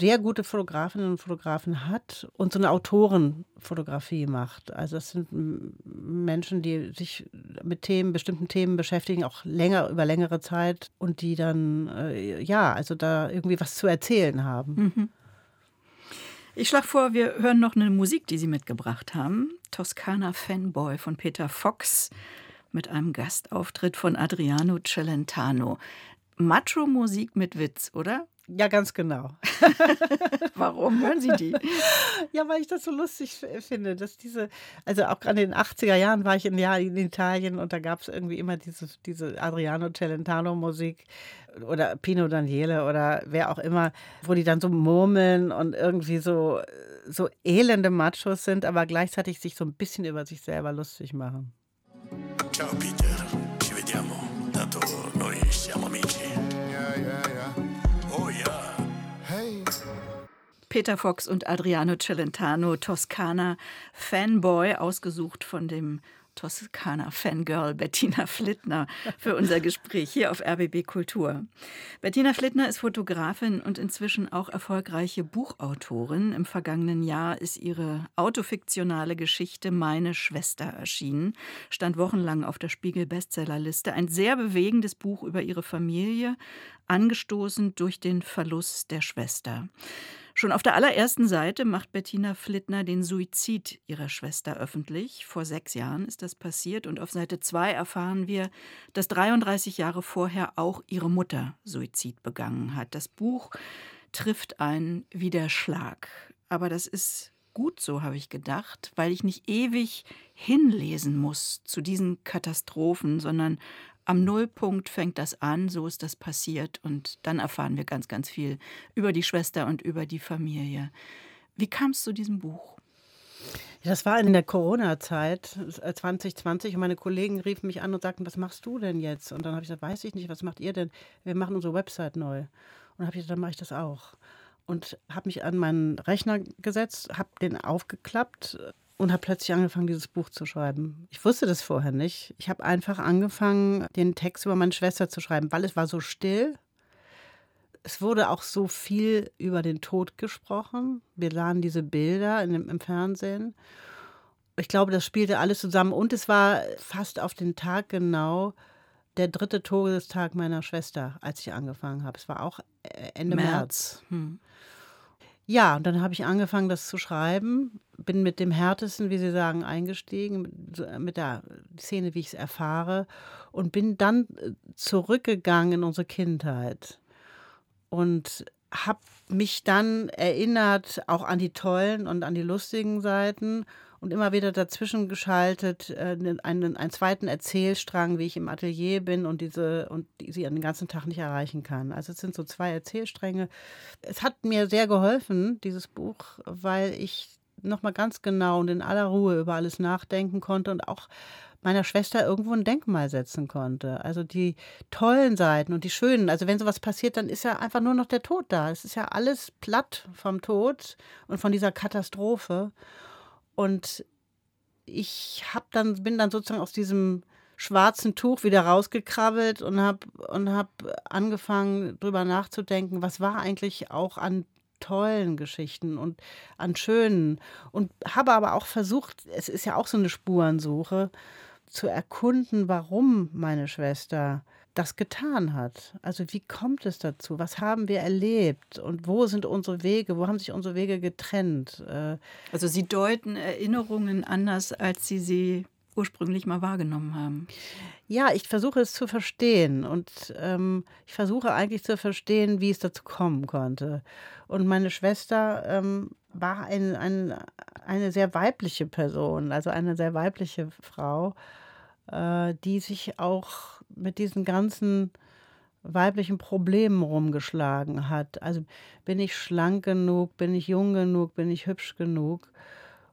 sehr gute Fotografinnen und Fotografen hat und so eine Autorenfotografie macht. Also das sind Menschen, die sich mit Themen, bestimmten Themen beschäftigen, auch länger, über längere Zeit und die dann, äh, ja, also da irgendwie was zu erzählen haben. Mhm. Ich schlage vor, wir hören noch eine Musik, die Sie mitgebracht haben. Toskana Fanboy von Peter Fox mit einem Gastauftritt von Adriano Celentano. Macho-Musik mit Witz, oder? Ja, ganz genau. (laughs) Warum hören Sie die? Ja, weil ich das so lustig finde, dass diese, also auch gerade in den 80er Jahren war ich in, ja, in Italien und da gab es irgendwie immer diese, diese Adriano Celentano Musik oder Pino Daniele oder wer auch immer, wo die dann so murmeln und irgendwie so, so elende Machos sind, aber gleichzeitig sich so ein bisschen über sich selber lustig machen. Ciao Peter, ci vediamo, tanto Peter Fox und Adriano Celentano, Toskana Fanboy, ausgesucht von dem Toskana Fangirl Bettina Flittner für unser Gespräch hier auf RBB Kultur. Bettina Flittner ist Fotografin und inzwischen auch erfolgreiche Buchautorin. Im vergangenen Jahr ist ihre autofiktionale Geschichte Meine Schwester erschienen, stand wochenlang auf der Spiegel Bestsellerliste. Ein sehr bewegendes Buch über ihre Familie, angestoßen durch den Verlust der Schwester. Schon auf der allerersten Seite macht Bettina Flittner den Suizid ihrer Schwester öffentlich. Vor sechs Jahren ist das passiert und auf Seite zwei erfahren wir, dass 33 Jahre vorher auch ihre Mutter Suizid begangen hat. Das Buch trifft einen wie der Schlag. Aber das ist gut so, habe ich gedacht, weil ich nicht ewig hinlesen muss zu diesen Katastrophen, sondern am Nullpunkt fängt das an, so ist das passiert und dann erfahren wir ganz, ganz viel über die Schwester und über die Familie. Wie kam es zu diesem Buch? Das war in der Corona-Zeit 2020 äh, und meine Kollegen riefen mich an und sagten, was machst du denn jetzt? Und dann habe ich gesagt, weiß ich nicht, was macht ihr denn? Wir machen unsere Website neu. Und dann habe ich gesagt, dann mache ich das auch. Und habe mich an meinen Rechner gesetzt, habe den aufgeklappt und habe plötzlich angefangen, dieses Buch zu schreiben. Ich wusste das vorher nicht. Ich habe einfach angefangen, den Text über meine Schwester zu schreiben, weil es war so still. Es wurde auch so viel über den Tod gesprochen. Wir sahen diese Bilder in dem, im Fernsehen. Ich glaube, das spielte alles zusammen. Und es war fast auf den Tag genau der dritte Todestag meiner Schwester, als ich angefangen habe. Es war auch äh, Ende März. März. Hm. Ja, und dann habe ich angefangen, das zu schreiben. Bin mit dem härtesten, wie Sie sagen, eingestiegen, mit der Szene, wie ich es erfahre. Und bin dann äh, zurückgegangen in unsere Kindheit. Und habe mich dann erinnert auch an die tollen und an die lustigen Seiten und immer wieder dazwischen geschaltet äh, ne, einen, einen zweiten Erzählstrang, wie ich im Atelier bin und diese und die sie den ganzen Tag nicht erreichen kann. Also es sind so zwei Erzählstränge. Es hat mir sehr geholfen, dieses Buch, weil ich nochmal ganz genau und in aller Ruhe über alles nachdenken konnte und auch meiner Schwester irgendwo ein Denkmal setzen konnte. Also die tollen Seiten und die schönen. Also wenn sowas passiert, dann ist ja einfach nur noch der Tod da. Es ist ja alles platt vom Tod und von dieser Katastrophe. Und ich hab dann, bin dann sozusagen aus diesem schwarzen Tuch wieder rausgekrabbelt und habe und hab angefangen, darüber nachzudenken, was war eigentlich auch an tollen Geschichten und an schönen. Und habe aber auch versucht, es ist ja auch so eine Spurensuche, zu erkunden, warum meine Schwester das getan hat. Also wie kommt es dazu? Was haben wir erlebt? Und wo sind unsere Wege? Wo haben sich unsere Wege getrennt? Äh, also Sie deuten Erinnerungen anders, als Sie sie ursprünglich mal wahrgenommen haben. Ja, ich versuche es zu verstehen und ähm, ich versuche eigentlich zu verstehen, wie es dazu kommen konnte. Und meine Schwester ähm, war ein, ein, eine sehr weibliche Person, also eine sehr weibliche Frau, äh, die sich auch mit diesen ganzen weiblichen Problemen rumgeschlagen hat. Also bin ich schlank genug, bin ich jung genug, bin ich hübsch genug?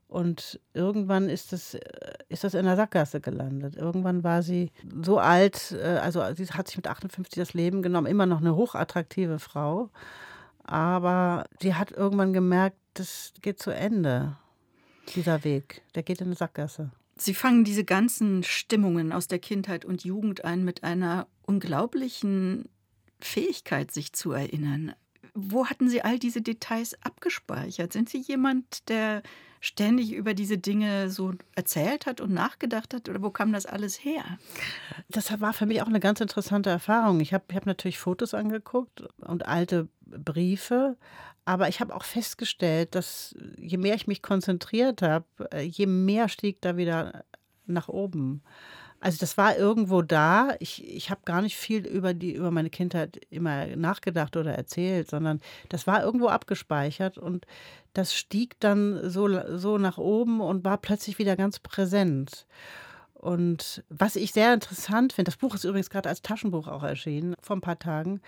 Und irgendwann ist das, äh, ist das in der Sackgasse gelandet. Irgendwann war sie so alt, äh, also sie hat sich mit 58 das Leben genommen, immer noch eine hochattraktive Frau. Aber sie hat irgendwann gemerkt, das geht zu Ende, dieser Weg. Der geht in eine Sackgasse. Sie fangen diese ganzen Stimmungen aus der Kindheit und Jugend ein mit einer unglaublichen Fähigkeit, sich zu erinnern. Wo hatten Sie all diese Details abgespeichert? Sind Sie jemand, der ständig über diese Dinge so erzählt hat und nachgedacht hat? Oder wo kam das alles her? Das war für mich auch eine ganz interessante Erfahrung. Ich habe hab natürlich Fotos angeguckt und alte Briefe, aber ich habe auch festgestellt, dass je mehr ich mich konzentriert habe, je mehr stieg da wieder nach oben. Also das war irgendwo da. Ich, ich habe gar nicht viel über, die, über meine Kindheit immer nachgedacht oder erzählt, sondern das war irgendwo abgespeichert und das stieg dann so, so nach oben und war plötzlich wieder ganz präsent. Und was ich sehr interessant finde, das Buch ist übrigens gerade als Taschenbuch auch erschienen, vor ein paar Tagen.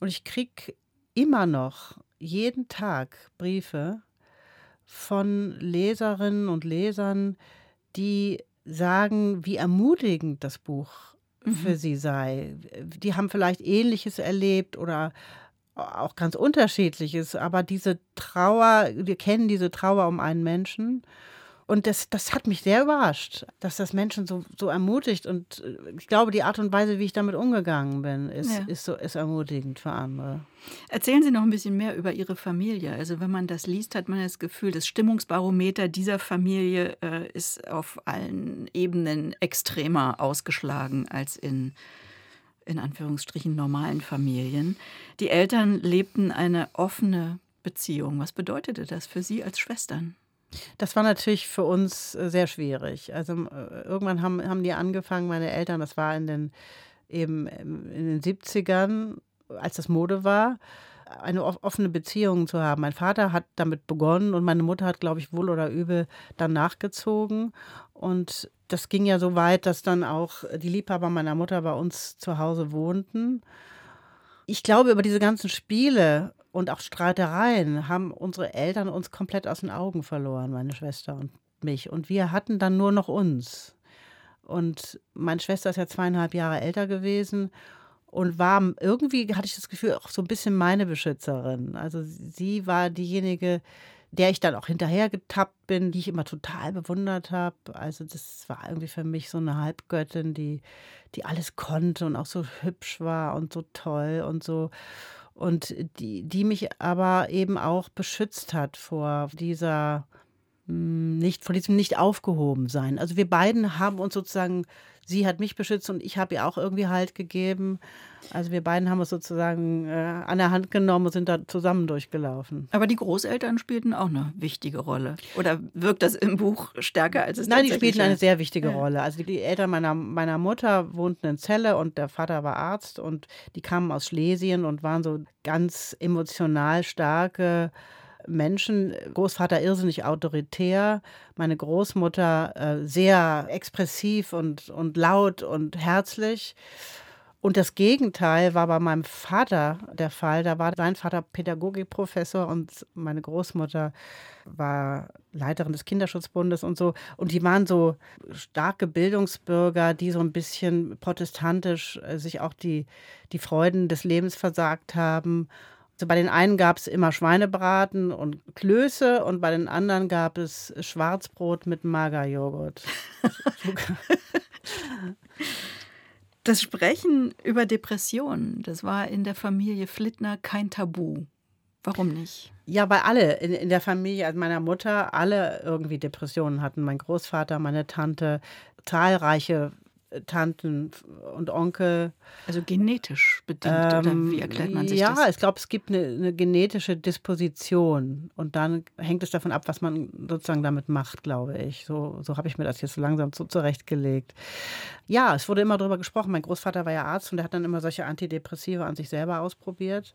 Und ich kriege immer noch jeden Tag Briefe von Leserinnen und Lesern, die sagen, wie ermutigend das Buch mhm. für sie sei. Die haben vielleicht Ähnliches erlebt oder auch ganz Unterschiedliches, aber diese Trauer, wir kennen diese Trauer um einen Menschen und das, das hat mich sehr überrascht, dass das Menschen so, so ermutigt. Und äh, ich glaube, die Art und Weise, wie ich damit umgegangen bin, ist, ja. ist, so, ist ermutigend für andere. Erzählen Sie noch ein bisschen mehr über Ihre Familie. Also wenn man das liest, hat man das Gefühl, das Stimmungsbarometer dieser Familie äh, ist auf allen Ebenen extremer ausgeschlagen als in in Anführungsstrichen normalen Familien. Die Eltern lebten eine offene Beziehung. Was bedeutete das für Sie als Schwestern? Das war natürlich für uns äh, sehr schwierig. Also äh, irgendwann haben, haben die angefangen, meine Eltern, das war in den, eben ähm, in den 70ern, als das Mode war, eine offene Beziehung zu haben. Mein Vater hat damit begonnen und meine Mutter hat, glaube ich, wohl oder übel dann nachgezogen. Und das ging ja so weit, dass dann auch die Liebhaber meiner Mutter bei uns zu Hause wohnten. Ich glaube, über diese ganzen Spiele und auch Streitereien haben unsere Eltern uns komplett aus den Augen verloren, meine Schwester und mich. Und wir hatten dann nur noch uns. Und meine Schwester ist ja zweieinhalb Jahre älter gewesen und war irgendwie, hatte ich das Gefühl, auch so ein bisschen meine Beschützerin. Also sie war diejenige, der ich dann auch hinterher getappt bin, die ich immer total bewundert habe. Also das war irgendwie für mich so eine Halbgöttin, die, die alles konnte und auch so hübsch war und so toll und so und die, die mich aber eben auch beschützt hat vor dieser nicht vor diesem nicht aufgehoben sein. Also wir beiden haben uns sozusagen, sie hat mich beschützt und ich habe ihr auch irgendwie Halt gegeben. Also wir beiden haben uns sozusagen äh, an der Hand genommen und sind da zusammen durchgelaufen. Aber die Großeltern spielten auch eine wichtige Rolle. Oder wirkt das im Buch stärker als es Nein, die spielten eine sehr wichtige ja. Rolle. Also die Eltern meiner, meiner Mutter wohnten in Celle und der Vater war Arzt und die kamen aus Schlesien und waren so ganz emotional starke Menschen. Großvater irrsinnig autoritär, meine Großmutter äh, sehr expressiv und, und laut und herzlich. Und das Gegenteil war bei meinem Vater der Fall. Da war sein Vater Pädagogikprofessor und meine Großmutter war Leiterin des Kinderschutzbundes und so. Und die waren so starke Bildungsbürger, die so ein bisschen protestantisch äh, sich auch die, die Freuden des Lebens versagt haben also bei den einen gab es immer Schweinebraten und Klöße und bei den anderen gab es Schwarzbrot mit Magerjoghurt. (laughs) das Sprechen über Depressionen, das war in der Familie Flittner kein Tabu. Warum nicht? Ja, weil alle in, in der Familie also meiner Mutter alle irgendwie Depressionen hatten. Mein Großvater, meine Tante, zahlreiche Tanten und Onkel. Also genetisch bedingt, ähm, oder wie erklärt man sich ja, das? Ja, ich glaube, es gibt eine, eine, genetische Disposition und dann hängt es davon ab, was man sozusagen damit macht, glaube ich. So, so habe ich mir das jetzt so langsam so zurechtgelegt. Ja, es wurde immer darüber gesprochen. Mein Großvater war ja Arzt und der hat dann immer solche Antidepressive an sich selber ausprobiert.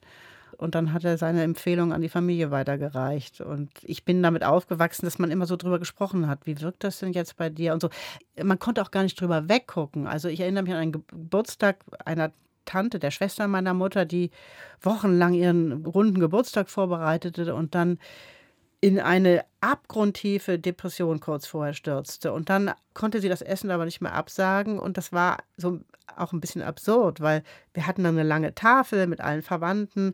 Und dann hat er seine Empfehlung an die Familie weitergereicht. Und ich bin damit aufgewachsen, dass man immer so drüber gesprochen hat. Wie wirkt das denn jetzt bei dir? Und so. Man konnte auch gar nicht drüber weggucken. Also ich erinnere mich an einen Geburtstag einer Tante, der Schwester meiner Mutter, die wochenlang ihren runden Geburtstag vorbereitete und dann in eine abgrundtiefe Depression kurz vorher stürzte. Und dann konnte sie das Essen aber nicht mehr absagen. Und das war so auch ein bisschen absurd, weil wir hatten dann eine lange Tafel mit allen Verwandten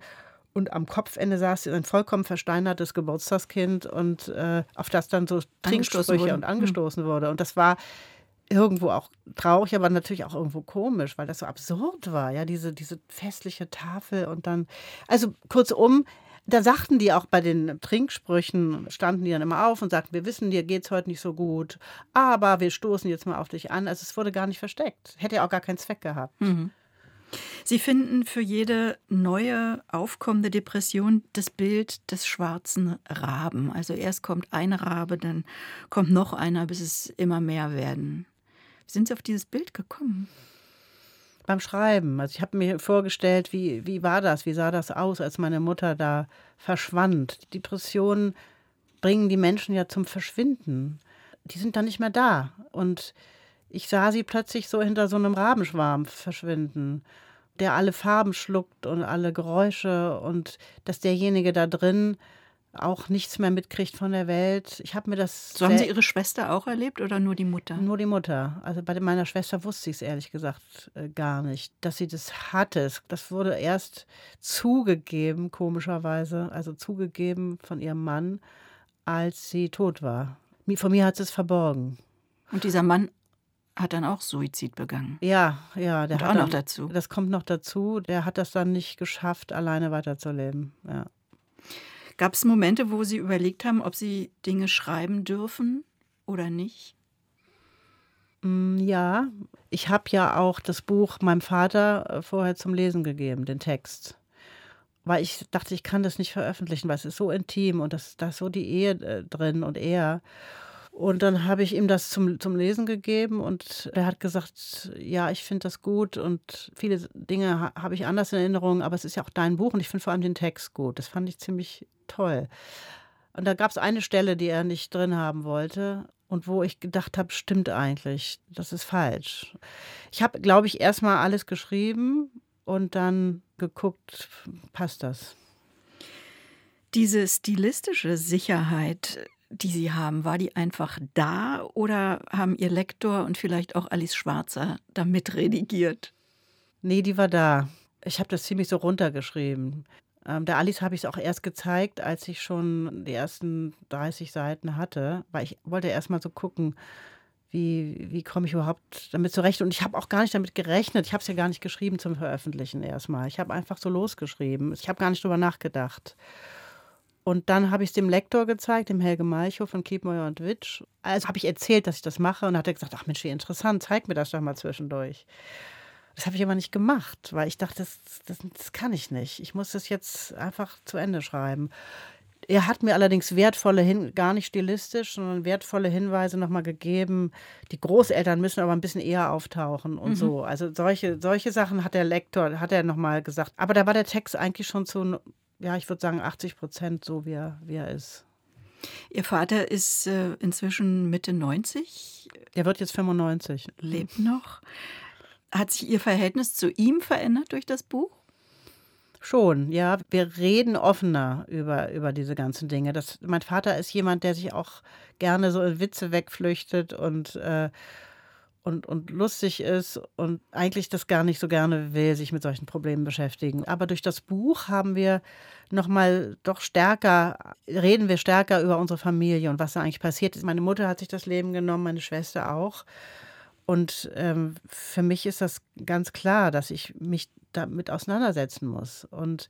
und am Kopfende saß ein vollkommen versteinertes Geburtstagskind und äh, auf das dann so Trinksprüche und angestoßen mhm. wurde. Und das war irgendwo auch traurig, aber natürlich auch irgendwo komisch, weil das so absurd war, ja, diese, diese festliche Tafel und dann, also kurzum, da sagten die auch bei den Trinksprüchen, standen die dann immer auf und sagten, wir wissen, dir geht es heute nicht so gut, aber wir stoßen jetzt mal auf dich an. Also es wurde gar nicht versteckt. Hätte ja auch gar keinen Zweck gehabt. Mhm. Sie finden für jede neue aufkommende Depression das Bild des schwarzen Raben. Also erst kommt eine Rabe, dann kommt noch einer, bis es immer mehr werden. Wie sind Sie auf dieses Bild gekommen? Beim Schreiben. Also ich habe mir vorgestellt, wie, wie war das, wie sah das aus, als meine Mutter da verschwand. Depressionen bringen die Menschen ja zum Verschwinden. Die sind dann nicht mehr da. Und ich sah sie plötzlich so hinter so einem Rabenschwarm verschwinden, der alle Farben schluckt und alle Geräusche und dass derjenige da drin auch nichts mehr mitkriegt von der Welt. Ich habe mir das. So haben Sie Ihre Schwester auch erlebt oder nur die Mutter? Nur die Mutter. Also bei meiner Schwester wusste ich es ehrlich gesagt äh, gar nicht, dass sie das hatte. Das wurde erst zugegeben, komischerweise, also zugegeben von ihrem Mann, als sie tot war. Von mir hat sie es verborgen. Und dieser Mann hat dann auch Suizid begangen. Ja, ja, der Und hat auch noch dazu. Das kommt noch dazu. Der hat das dann nicht geschafft, alleine weiterzuleben. Ja. Gab es Momente, wo Sie überlegt haben, ob Sie Dinge schreiben dürfen oder nicht? Mm, ja, ich habe ja auch das Buch meinem Vater äh, vorher zum Lesen gegeben, den Text. Weil ich dachte, ich kann das nicht veröffentlichen, weil es ist so intim und das, da ist so die Ehe äh, drin und er. Und dann habe ich ihm das zum, zum Lesen gegeben und er hat gesagt, ja, ich finde das gut und viele Dinge ha habe ich anders in Erinnerung, aber es ist ja auch dein Buch und ich finde vor allem den Text gut. Das fand ich ziemlich toll. Und da gab es eine Stelle, die er nicht drin haben wollte und wo ich gedacht habe, stimmt eigentlich, das ist falsch. Ich habe, glaube ich, erstmal alles geschrieben und dann geguckt, passt das. Diese stilistische Sicherheit, die Sie haben, war die einfach da oder haben Ihr Lektor und vielleicht auch Alice Schwarzer da mitredigiert? Nee, die war da. Ich habe das ziemlich so runtergeschrieben. Ähm, der Alice habe ich es auch erst gezeigt, als ich schon die ersten 30 Seiten hatte, weil ich wollte erst mal so gucken, wie, wie komme ich überhaupt damit zurecht. Und ich habe auch gar nicht damit gerechnet. Ich habe es ja gar nicht geschrieben zum Veröffentlichen erstmal. Ich habe einfach so losgeschrieben. Ich habe gar nicht drüber nachgedacht. Und dann habe ich es dem Lektor gezeigt, dem Helge Malchow von Kiepmeuer und Witsch. Also habe ich erzählt, dass ich das mache und hat er gesagt, ach Mensch, wie interessant, zeig mir das doch mal zwischendurch. Das habe ich aber nicht gemacht, weil ich dachte, das, das, das kann ich nicht. Ich muss das jetzt einfach zu Ende schreiben. Er hat mir allerdings wertvolle, Hin gar nicht stilistisch, sondern wertvolle Hinweise nochmal gegeben. Die Großeltern müssen aber ein bisschen eher auftauchen und mhm. so. Also solche, solche Sachen hat der Lektor, hat er nochmal gesagt. Aber da war der Text eigentlich schon zu ja, ich würde sagen 80 Prozent so, wie er, wie er ist. Ihr Vater ist äh, inzwischen Mitte 90. Er wird jetzt 95. Lebt noch. Hat sich Ihr Verhältnis zu ihm verändert durch das Buch? Schon, ja. Wir reden offener über, über diese ganzen Dinge. Das, mein Vater ist jemand, der sich auch gerne so in Witze wegflüchtet und äh, und, und lustig ist und eigentlich das gar nicht so gerne will, sich mit solchen Problemen beschäftigen. Aber durch das Buch haben wir nochmal doch stärker, reden wir stärker über unsere Familie und was da eigentlich passiert ist. Meine Mutter hat sich das Leben genommen, meine Schwester auch. Und ähm, für mich ist das ganz klar, dass ich mich damit auseinandersetzen muss. Und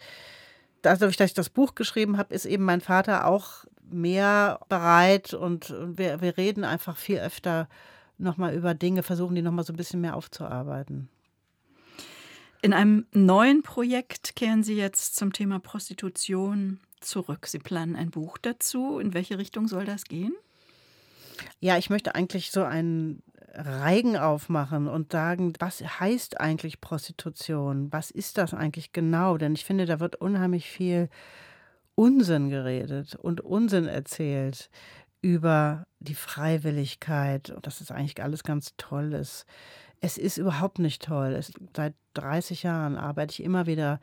dadurch, dass ich das Buch geschrieben habe, ist eben mein Vater auch mehr bereit und wir, wir reden einfach viel öfter nochmal über Dinge versuchen, die nochmal so ein bisschen mehr aufzuarbeiten. In einem neuen Projekt kehren Sie jetzt zum Thema Prostitution zurück. Sie planen ein Buch dazu. In welche Richtung soll das gehen? Ja, ich möchte eigentlich so einen Reigen aufmachen und sagen, was heißt eigentlich Prostitution? Was ist das eigentlich genau? Denn ich finde, da wird unheimlich viel Unsinn geredet und Unsinn erzählt über die Freiwilligkeit und dass es eigentlich alles ganz toll ist. Es ist überhaupt nicht toll. Es, seit 30 Jahren arbeite ich immer wieder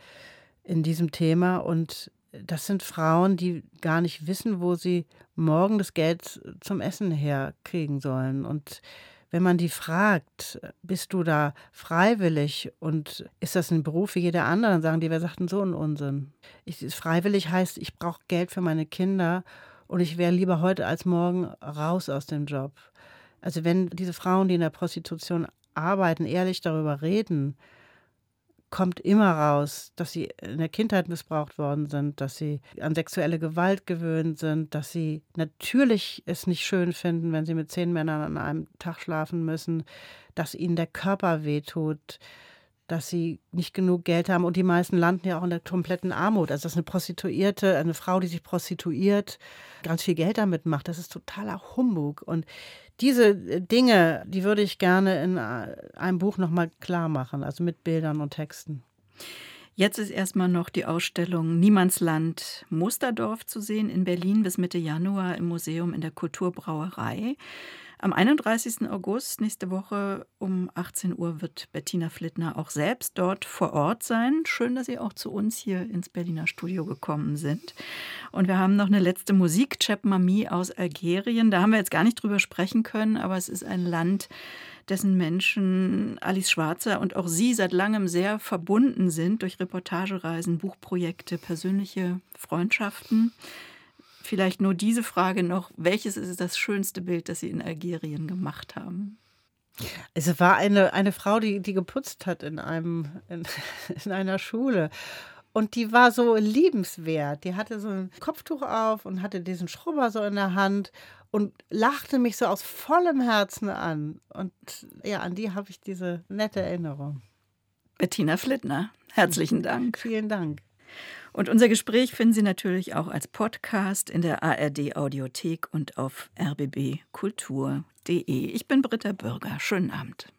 in diesem Thema und das sind Frauen, die gar nicht wissen, wo sie morgen das Geld zum Essen herkriegen sollen. Und wenn man die fragt, bist du da freiwillig und ist das ein Beruf wie jeder andere, dann sagen die, wer sagt denn so einen Unsinn? Ich, freiwillig heißt, ich brauche Geld für meine Kinder und ich wäre lieber heute als morgen raus aus dem Job. Also wenn diese Frauen, die in der Prostitution arbeiten, ehrlich darüber reden, kommt immer raus, dass sie in der Kindheit missbraucht worden sind, dass sie an sexuelle Gewalt gewöhnt sind, dass sie natürlich es nicht schön finden, wenn sie mit zehn Männern an einem Tag schlafen müssen, dass ihnen der Körper wehtut, dass sie nicht genug Geld haben und die meisten landen ja auch in der kompletten Armut. Also dass eine Prostituierte, eine Frau, die sich prostituiert, ganz viel Geld damit macht, das ist totaler Humbug. Und diese äh, Dinge, die würde ich gerne in äh, einem Buch nochmal klar machen, also mit Bildern und Texten. Jetzt ist erstmal noch die Ausstellung Niemandsland Musterdorf zu sehen in Berlin bis Mitte Januar im Museum in der Kulturbrauerei. Am 31. August, nächste Woche um 18 Uhr, wird Bettina Flittner auch selbst dort vor Ort sein. Schön, dass Sie auch zu uns hier ins Berliner Studio gekommen sind. Und wir haben noch eine letzte Musik, Chep Mami aus Algerien. Da haben wir jetzt gar nicht drüber sprechen können, aber es ist ein Land, dessen Menschen Alice Schwarzer und auch Sie seit langem sehr verbunden sind durch Reportagereisen, Buchprojekte, persönliche Freundschaften. Vielleicht nur diese Frage noch. Welches ist das schönste Bild, das Sie in Algerien gemacht haben? Es war eine, eine Frau, die, die geputzt hat in, einem, in, (laughs) in einer Schule. Und die war so liebenswert. Die hatte so ein Kopftuch auf und hatte diesen Schrubber so in der Hand und lachte mich so aus vollem Herzen an. Und ja, an die habe ich diese nette Erinnerung. Bettina Flittner, herzlichen Dank. Vielen Dank. Und unser Gespräch finden Sie natürlich auch als Podcast in der ARD Audiothek und auf rbbkultur.de. Ich bin Britta Bürger. Schönen Abend.